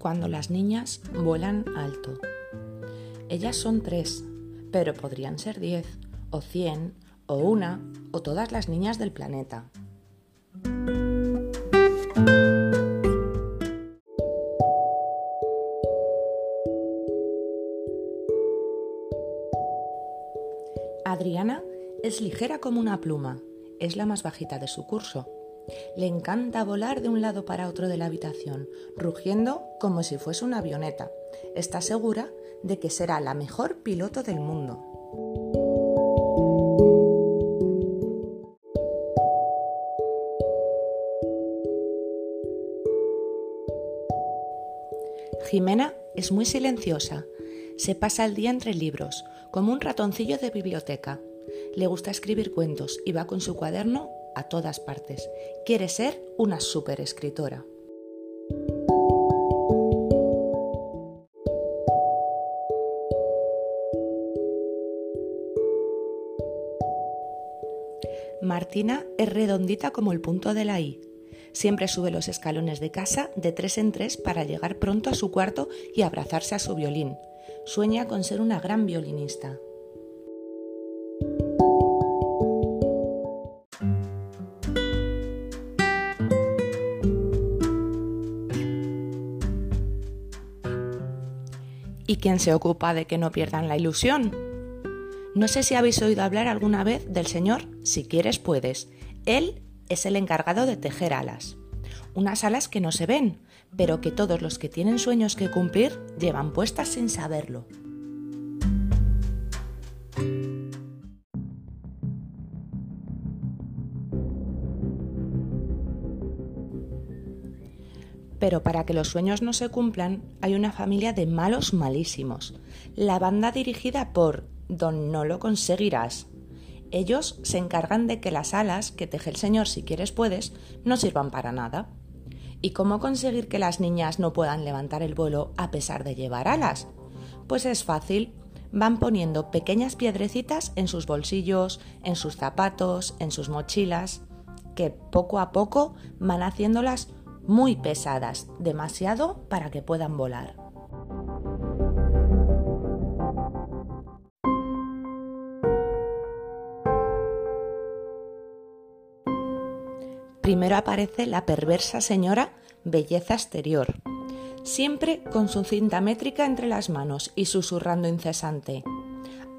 cuando las niñas vuelan alto. Ellas son tres, pero podrían ser diez, o cien, o una, o todas las niñas del planeta. Adriana es ligera como una pluma, es la más bajita de su curso le encanta volar de un lado para otro de la habitación, rugiendo como si fuese una avioneta. Está segura de que será la mejor piloto del mundo. Jimena es muy silenciosa. Se pasa el día entre libros, como un ratoncillo de biblioteca. Le gusta escribir cuentos y va con su cuaderno a todas partes. Quiere ser una super escritora. Martina es redondita como el punto de la I. Siempre sube los escalones de casa de tres en tres para llegar pronto a su cuarto y abrazarse a su violín. Sueña con ser una gran violinista. ¿Y quién se ocupa de que no pierdan la ilusión? No sé si habéis oído hablar alguna vez del señor Si quieres puedes. Él es el encargado de tejer alas. Unas alas que no se ven, pero que todos los que tienen sueños que cumplir llevan puestas sin saberlo. Pero para que los sueños no se cumplan, hay una familia de malos malísimos. La banda dirigida por Don No lo conseguirás. Ellos se encargan de que las alas que teje el Señor si quieres puedes no sirvan para nada. ¿Y cómo conseguir que las niñas no puedan levantar el vuelo a pesar de llevar alas? Pues es fácil. Van poniendo pequeñas piedrecitas en sus bolsillos, en sus zapatos, en sus mochilas, que poco a poco van haciéndolas muy pesadas, demasiado para que puedan volar. Primero aparece la perversa señora Belleza Exterior, siempre con su cinta métrica entre las manos y susurrando incesante.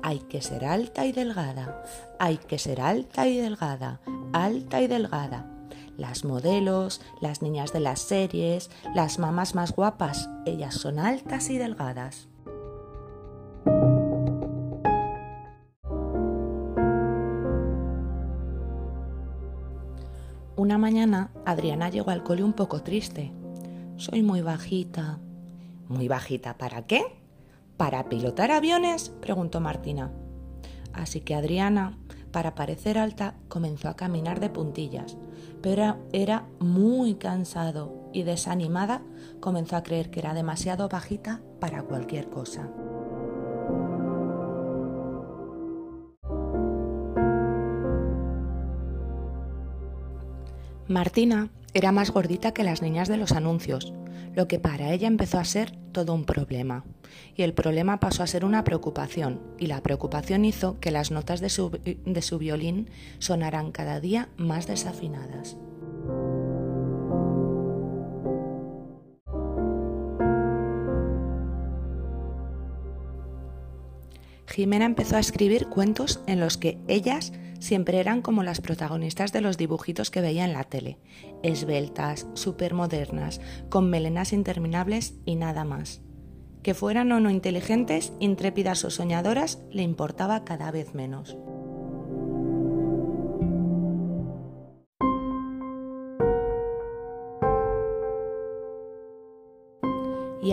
Hay que ser alta y delgada, hay que ser alta y delgada, alta y delgada las modelos, las niñas de las series, las mamás más guapas, ellas son altas y delgadas. Una mañana Adriana llegó al cole un poco triste. Soy muy bajita. ¿Muy bajita para qué? ¿Para pilotar aviones? preguntó Martina. Así que Adriana, para parecer alta, comenzó a caminar de puntillas, pero era muy cansado y desanimada comenzó a creer que era demasiado bajita para cualquier cosa. Martina era más gordita que las niñas de los anuncios, lo que para ella empezó a ser todo un problema. Y el problema pasó a ser una preocupación, y la preocupación hizo que las notas de su, de su violín sonaran cada día más desafinadas. Jimena empezó a escribir cuentos en los que ellas siempre eran como las protagonistas de los dibujitos que veía en la tele, esbeltas, supermodernas, con melenas interminables y nada más. Que fueran o no inteligentes, intrépidas o soñadoras, le importaba cada vez menos.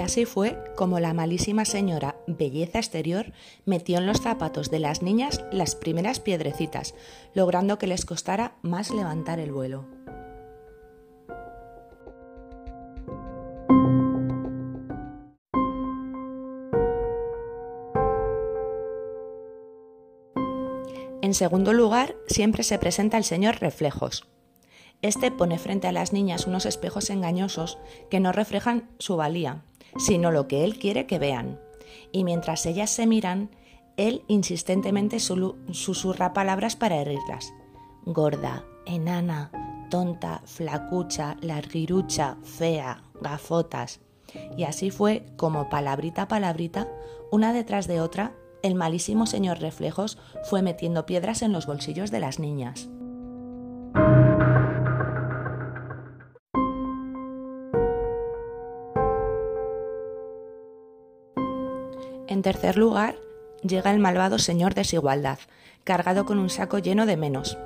Así fue como la malísima señora Belleza Exterior metió en los zapatos de las niñas las primeras piedrecitas, logrando que les costara más levantar el vuelo. En segundo lugar, siempre se presenta el señor Reflejos, este pone frente a las niñas unos espejos engañosos que no reflejan su valía sino lo que él quiere que vean. Y mientras ellas se miran, él insistentemente susurra palabras para herirlas. Gorda, enana, tonta, flacucha, larguirucha, fea, gafotas. Y así fue como palabrita a palabrita, una detrás de otra, el malísimo señor Reflejos fue metiendo piedras en los bolsillos de las niñas. Tercer lugar, llega el malvado señor Desigualdad, cargado con un saco lleno de menos.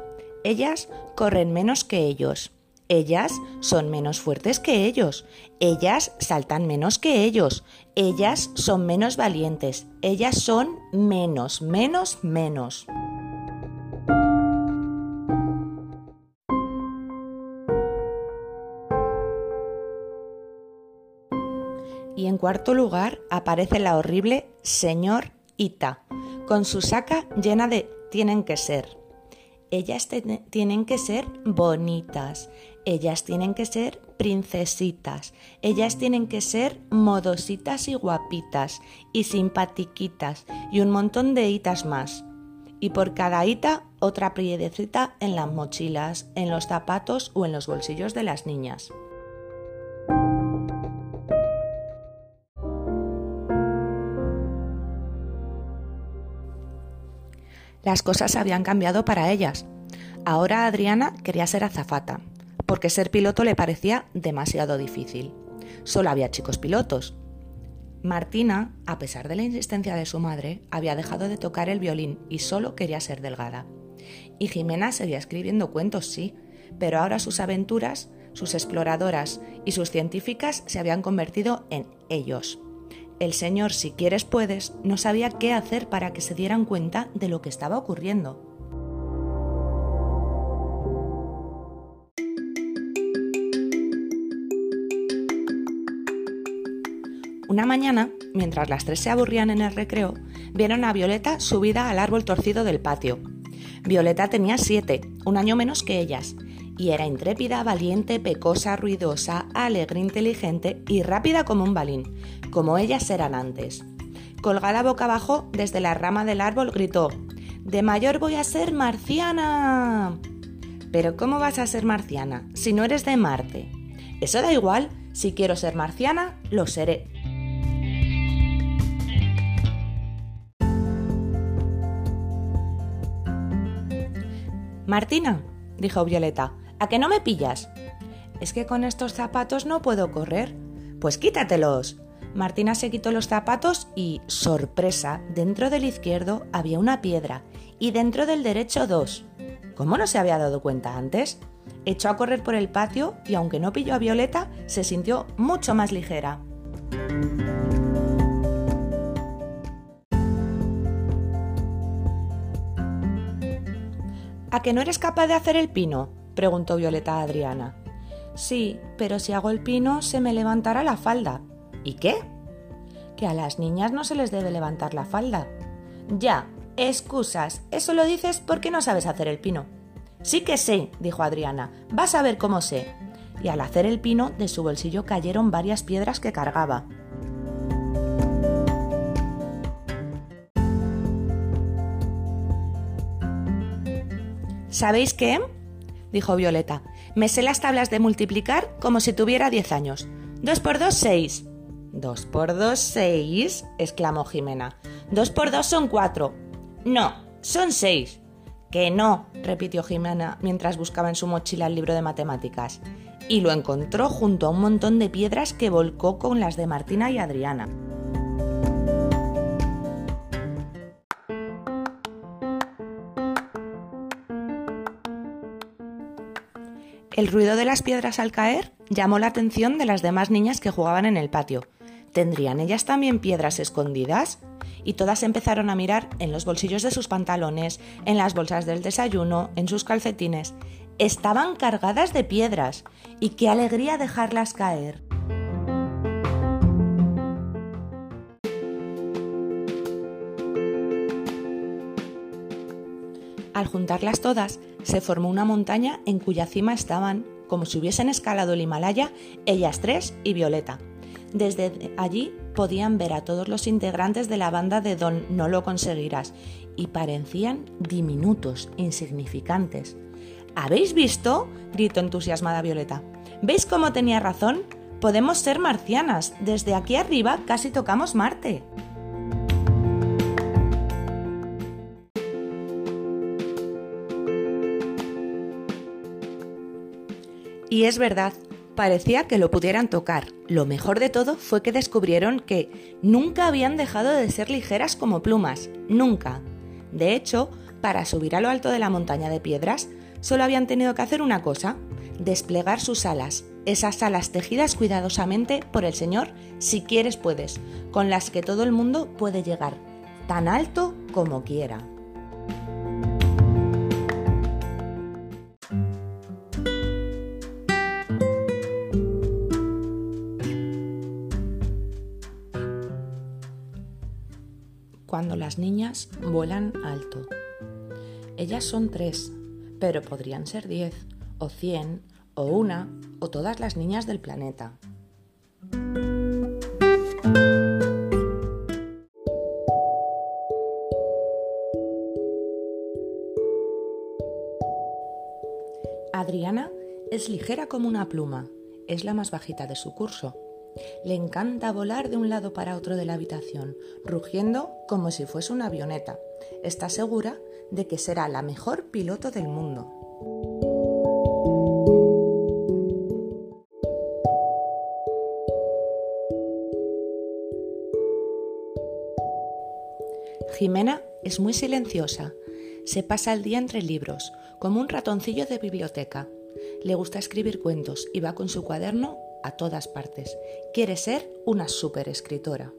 Ellas corren menos que ellos. Ellas son menos fuertes que ellos. Ellas saltan menos que ellos. Ellas son menos valientes. Ellas son menos, menos, menos. Cuarto lugar aparece la horrible señor Ita, con su saca llena de tienen que ser. Ellas tienen que ser bonitas, ellas tienen que ser princesitas, ellas tienen que ser modositas y guapitas y simpatiquitas y un montón de hitas más. Y por cada hita otra priedecita en las mochilas, en los zapatos o en los bolsillos de las niñas. Las cosas habían cambiado para ellas. Ahora Adriana quería ser azafata, porque ser piloto le parecía demasiado difícil. Solo había chicos pilotos. Martina, a pesar de la insistencia de su madre, había dejado de tocar el violín y solo quería ser delgada. Y Jimena seguía escribiendo cuentos, sí, pero ahora sus aventuras, sus exploradoras y sus científicas se habían convertido en ellos. El señor, si quieres puedes, no sabía qué hacer para que se dieran cuenta de lo que estaba ocurriendo. Una mañana, mientras las tres se aburrían en el recreo, vieron a Violeta subida al árbol torcido del patio. Violeta tenía siete, un año menos que ellas, y era intrépida, valiente, pecosa, ruidosa, alegre, inteligente y rápida como un balín, como ellas eran antes. Colgada boca abajo desde la rama del árbol, gritó De mayor voy a ser marciana. Pero ¿cómo vas a ser marciana si no eres de Marte? Eso da igual, si quiero ser marciana, lo seré. Martina, dijo Violeta, ¿a que no me pillas? Es que con estos zapatos no puedo correr. Pues quítatelos. Martina se quitó los zapatos y, sorpresa, dentro del izquierdo había una piedra y dentro del derecho dos. ¿Cómo no se había dado cuenta antes? Echó a correr por el patio y aunque no pilló a Violeta, se sintió mucho más ligera. ¿A que no eres capaz de hacer el pino? Preguntó Violeta a Adriana. Sí, pero si hago el pino se me levantará la falda. ¿Y qué? Que a las niñas no se les debe levantar la falda. Ya, excusas, eso lo dices porque no sabes hacer el pino. Sí que sé, dijo Adriana, vas a ver cómo sé. Y al hacer el pino, de su bolsillo cayeron varias piedras que cargaba. ¿Sabéis qué? Dijo Violeta. Me sé las tablas de multiplicar como si tuviera diez años. Dos por dos, seis. ¿Dos por dos, seis? exclamó Jimena. Dos por dos son cuatro. No, son seis. Que no, repitió Jimena mientras buscaba en su mochila el libro de matemáticas. Y lo encontró junto a un montón de piedras que volcó con las de Martina y Adriana. El ruido de las piedras al caer llamó la atención de las demás niñas que jugaban en el patio. ¿Tendrían ellas también piedras escondidas? Y todas empezaron a mirar en los bolsillos de sus pantalones, en las bolsas del desayuno, en sus calcetines. Estaban cargadas de piedras. Y qué alegría dejarlas caer. Al juntarlas todas, se formó una montaña en cuya cima estaban, como si hubiesen escalado el Himalaya, ellas tres y Violeta. Desde allí podían ver a todos los integrantes de la banda de Don No lo conseguirás y parecían diminutos, insignificantes. ¿Habéis visto? gritó entusiasmada Violeta. ¿Veis cómo tenía razón? Podemos ser marcianas. Desde aquí arriba casi tocamos Marte. Y es verdad, parecía que lo pudieran tocar. Lo mejor de todo fue que descubrieron que nunca habían dejado de ser ligeras como plumas, nunca. De hecho, para subir a lo alto de la montaña de piedras, solo habían tenido que hacer una cosa, desplegar sus alas, esas alas tejidas cuidadosamente por el Señor, si quieres puedes, con las que todo el mundo puede llegar, tan alto como quiera. Cuando las niñas vuelan alto. Ellas son tres, pero podrían ser diez, o cien, o una, o todas las niñas del planeta. Adriana es ligera como una pluma, es la más bajita de su curso le encanta volar de un lado para otro de la habitación, rugiendo como si fuese una avioneta. Está segura de que será la mejor piloto del mundo. Jimena es muy silenciosa. Se pasa el día entre libros, como un ratoncillo de biblioteca. Le gusta escribir cuentos y va con su cuaderno a todas partes. Quiere ser una super escritora.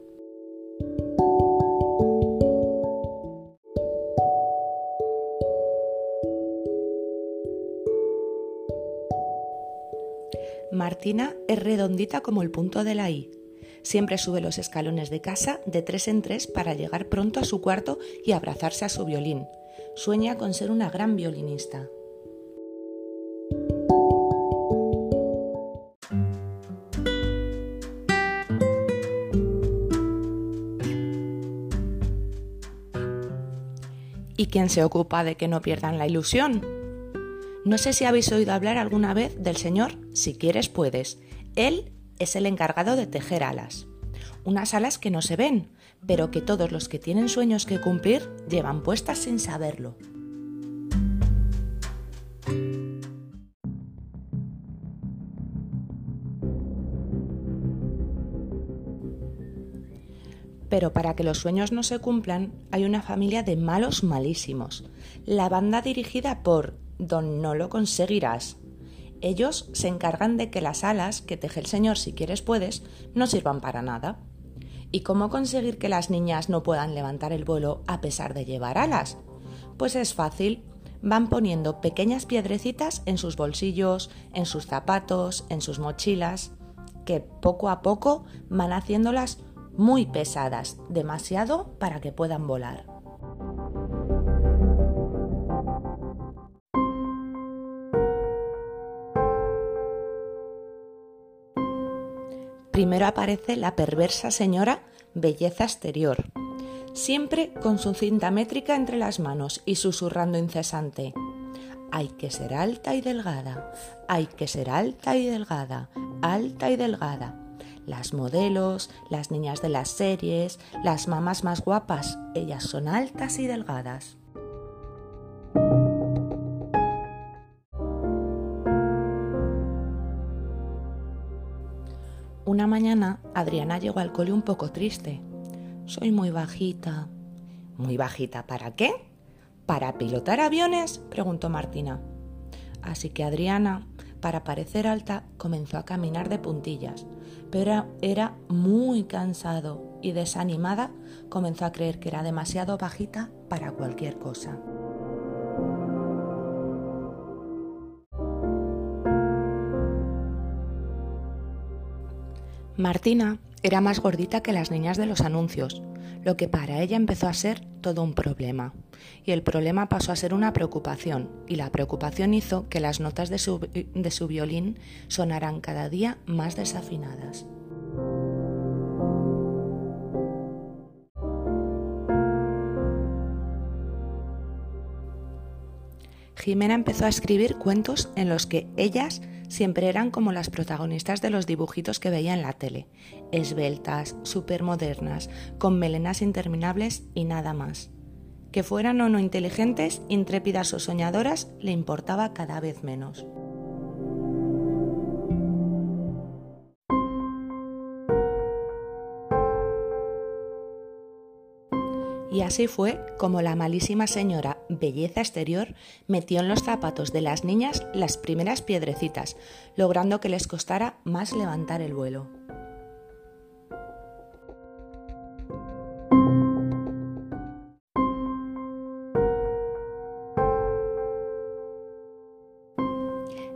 Martina es redondita como el punto de la I. Siempre sube los escalones de casa de tres en tres para llegar pronto a su cuarto y abrazarse a su violín. Sueña con ser una gran violinista. ¿Y quién se ocupa de que no pierdan la ilusión? No sé si habéis oído hablar alguna vez del señor Si quieres puedes. Él es el encargado de tejer alas. Unas alas que no se ven, pero que todos los que tienen sueños que cumplir llevan puestas sin saberlo. Pero para que los sueños no se cumplan, hay una familia de malos malísimos. La banda dirigida por Don No lo conseguirás. Ellos se encargan de que las alas que teje el Señor si quieres puedes no sirvan para nada. ¿Y cómo conseguir que las niñas no puedan levantar el vuelo a pesar de llevar alas? Pues es fácil. Van poniendo pequeñas piedrecitas en sus bolsillos, en sus zapatos, en sus mochilas, que poco a poco van haciéndolas muy pesadas, demasiado para que puedan volar. Primero aparece la perversa señora Belleza Exterior, siempre con su cinta métrica entre las manos y susurrando incesante. Hay que ser alta y delgada, hay que ser alta y delgada, alta y delgada las modelos, las niñas de las series, las mamás más guapas, ellas son altas y delgadas. Una mañana Adriana llegó al cole un poco triste. Soy muy bajita. ¿Muy bajita para qué? ¿Para pilotar aviones? preguntó Martina. Así que Adriana para parecer alta, comenzó a caminar de puntillas, pero era muy cansado y desanimada comenzó a creer que era demasiado bajita para cualquier cosa. Martina era más gordita que las niñas de los anuncios, lo que para ella empezó a ser todo un problema. Y el problema pasó a ser una preocupación, y la preocupación hizo que las notas de su, de su violín sonaran cada día más desafinadas. Jimena empezó a escribir cuentos en los que ellas siempre eran como las protagonistas de los dibujitos que veía en la tele, esbeltas, supermodernas, con melenas interminables y nada más. Que fueran o no inteligentes, intrépidas o soñadoras, le importaba cada vez menos. Así fue como la malísima señora Belleza Exterior metió en los zapatos de las niñas las primeras piedrecitas, logrando que les costara más levantar el vuelo.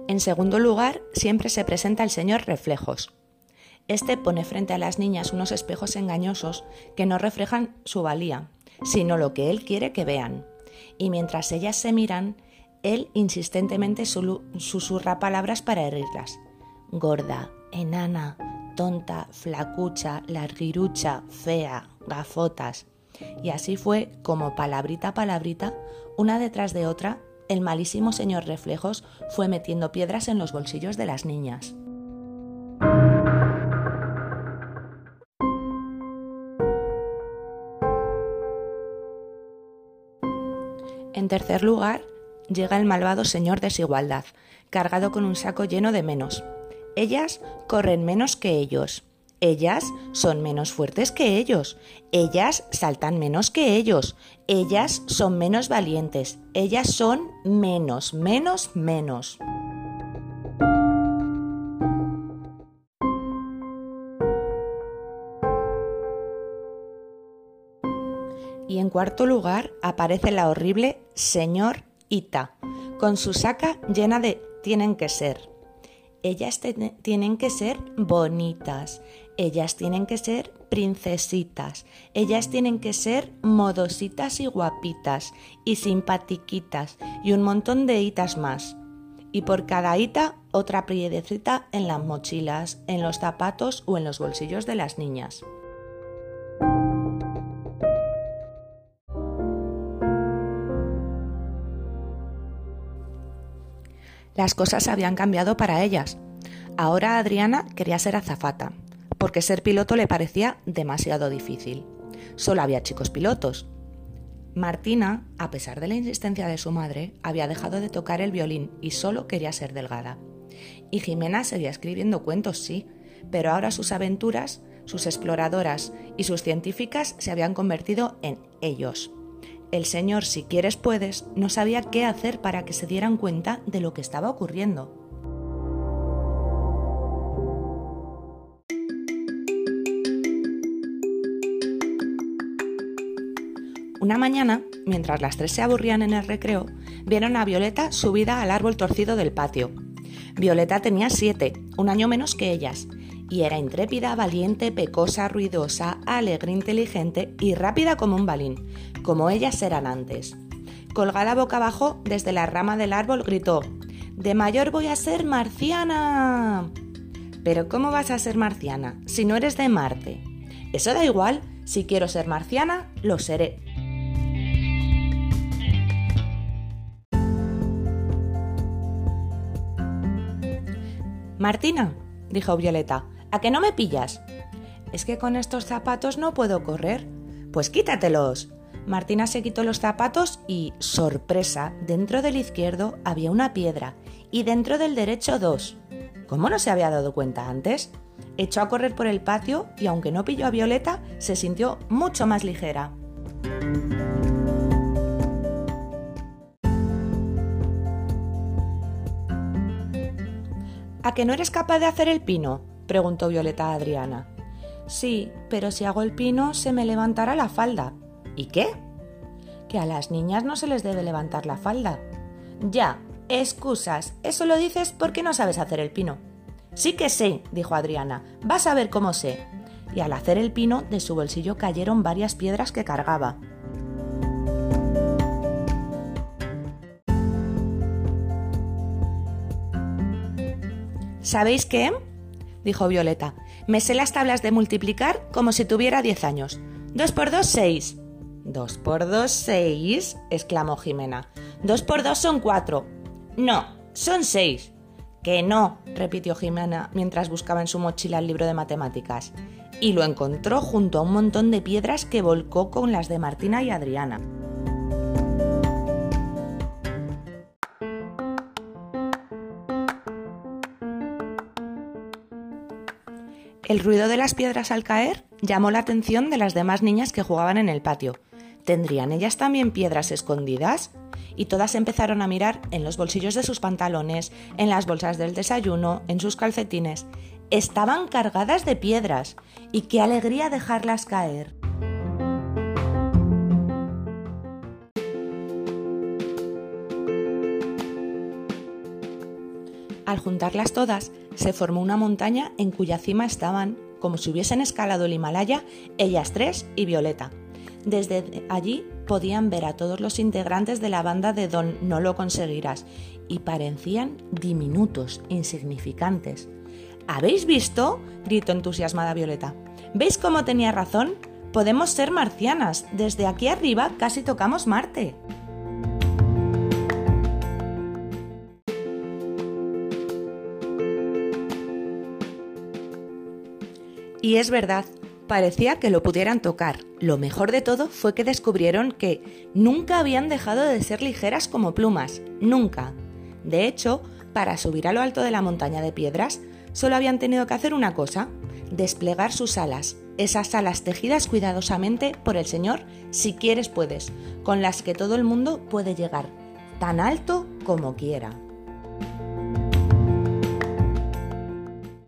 En segundo lugar, siempre se presenta el señor Reflejos. Este pone frente a las niñas unos espejos engañosos que no reflejan su valía, sino lo que él quiere que vean. Y mientras ellas se miran, él insistentemente susurra palabras para herirlas. Gorda, enana, tonta, flacucha, larguirucha, fea, gafotas. Y así fue como palabrita a palabrita, una detrás de otra, el malísimo señor Reflejos fue metiendo piedras en los bolsillos de las niñas. En tercer lugar, llega el malvado señor Desigualdad, cargado con un saco lleno de menos. Ellas corren menos que ellos. Ellas son menos fuertes que ellos. Ellas saltan menos que ellos. Ellas son menos valientes. Ellas son menos, menos, menos. En cuarto lugar aparece la horrible señor Ita, con su saca llena de tienen que ser. Ellas tienen que ser bonitas, ellas tienen que ser princesitas, ellas tienen que ser modositas y guapitas y simpatiquitas y un montón de itas más. Y por cada ita otra priedecita en las mochilas, en los zapatos o en los bolsillos de las niñas. Las cosas habían cambiado para ellas. Ahora Adriana quería ser azafata, porque ser piloto le parecía demasiado difícil. Solo había chicos pilotos. Martina, a pesar de la insistencia de su madre, había dejado de tocar el violín y solo quería ser delgada. Y Jimena seguía escribiendo cuentos, sí, pero ahora sus aventuras, sus exploradoras y sus científicas se habían convertido en ellos. El señor, si quieres puedes, no sabía qué hacer para que se dieran cuenta de lo que estaba ocurriendo. Una mañana, mientras las tres se aburrían en el recreo, vieron a Violeta subida al árbol torcido del patio. Violeta tenía siete, un año menos que ellas, y era intrépida, valiente, pecosa, ruidosa, alegre, inteligente y rápida como un balín, como ellas eran antes. Colgada boca abajo desde la rama del árbol gritó De mayor voy a ser marciana. Pero ¿cómo vas a ser marciana si no eres de Marte? Eso da igual, si quiero ser marciana, lo seré. Martina, dijo Violeta, ¿A que no me pillas? Es que con estos zapatos no puedo correr. Pues quítatelos. Martina se quitó los zapatos y, sorpresa, dentro del izquierdo había una piedra y dentro del derecho dos. ¿Cómo no se había dado cuenta antes? Echó a correr por el patio y aunque no pilló a Violeta, se sintió mucho más ligera. ¿A que no eres capaz de hacer el pino? Preguntó Violeta a Adriana. Sí, pero si hago el pino se me levantará la falda. ¿Y qué? Que a las niñas no se les debe levantar la falda. Ya, excusas, eso lo dices porque no sabes hacer el pino. Sí que sé, dijo Adriana, vas a ver cómo sé. Y al hacer el pino, de su bolsillo cayeron varias piedras que cargaba. ¿Sabéis qué? Dijo Violeta. Me sé las tablas de multiplicar como si tuviera diez años. Dos por dos, seis. ¿Dos por dos, seis? exclamó Jimena. Dos por dos son cuatro. No, son seis. Que no, repitió Jimena mientras buscaba en su mochila el libro de matemáticas. Y lo encontró junto a un montón de piedras que volcó con las de Martina y Adriana. El ruido de las piedras al caer llamó la atención de las demás niñas que jugaban en el patio. ¿Tendrían ellas también piedras escondidas? Y todas empezaron a mirar en los bolsillos de sus pantalones, en las bolsas del desayuno, en sus calcetines. Estaban cargadas de piedras. Y qué alegría dejarlas caer. Al juntarlas todas, se formó una montaña en cuya cima estaban, como si hubiesen escalado el Himalaya, ellas tres y Violeta. Desde allí podían ver a todos los integrantes de la banda de Don No lo conseguirás y parecían diminutos, insignificantes. ¿Habéis visto? gritó entusiasmada Violeta. ¿Veis cómo tenía razón? Podemos ser marcianas. Desde aquí arriba casi tocamos Marte. Y es verdad, parecía que lo pudieran tocar. Lo mejor de todo fue que descubrieron que nunca habían dejado de ser ligeras como plumas, nunca. De hecho, para subir a lo alto de la montaña de piedras, solo habían tenido que hacer una cosa, desplegar sus alas, esas alas tejidas cuidadosamente por el Señor, si quieres puedes, con las que todo el mundo puede llegar, tan alto como quiera.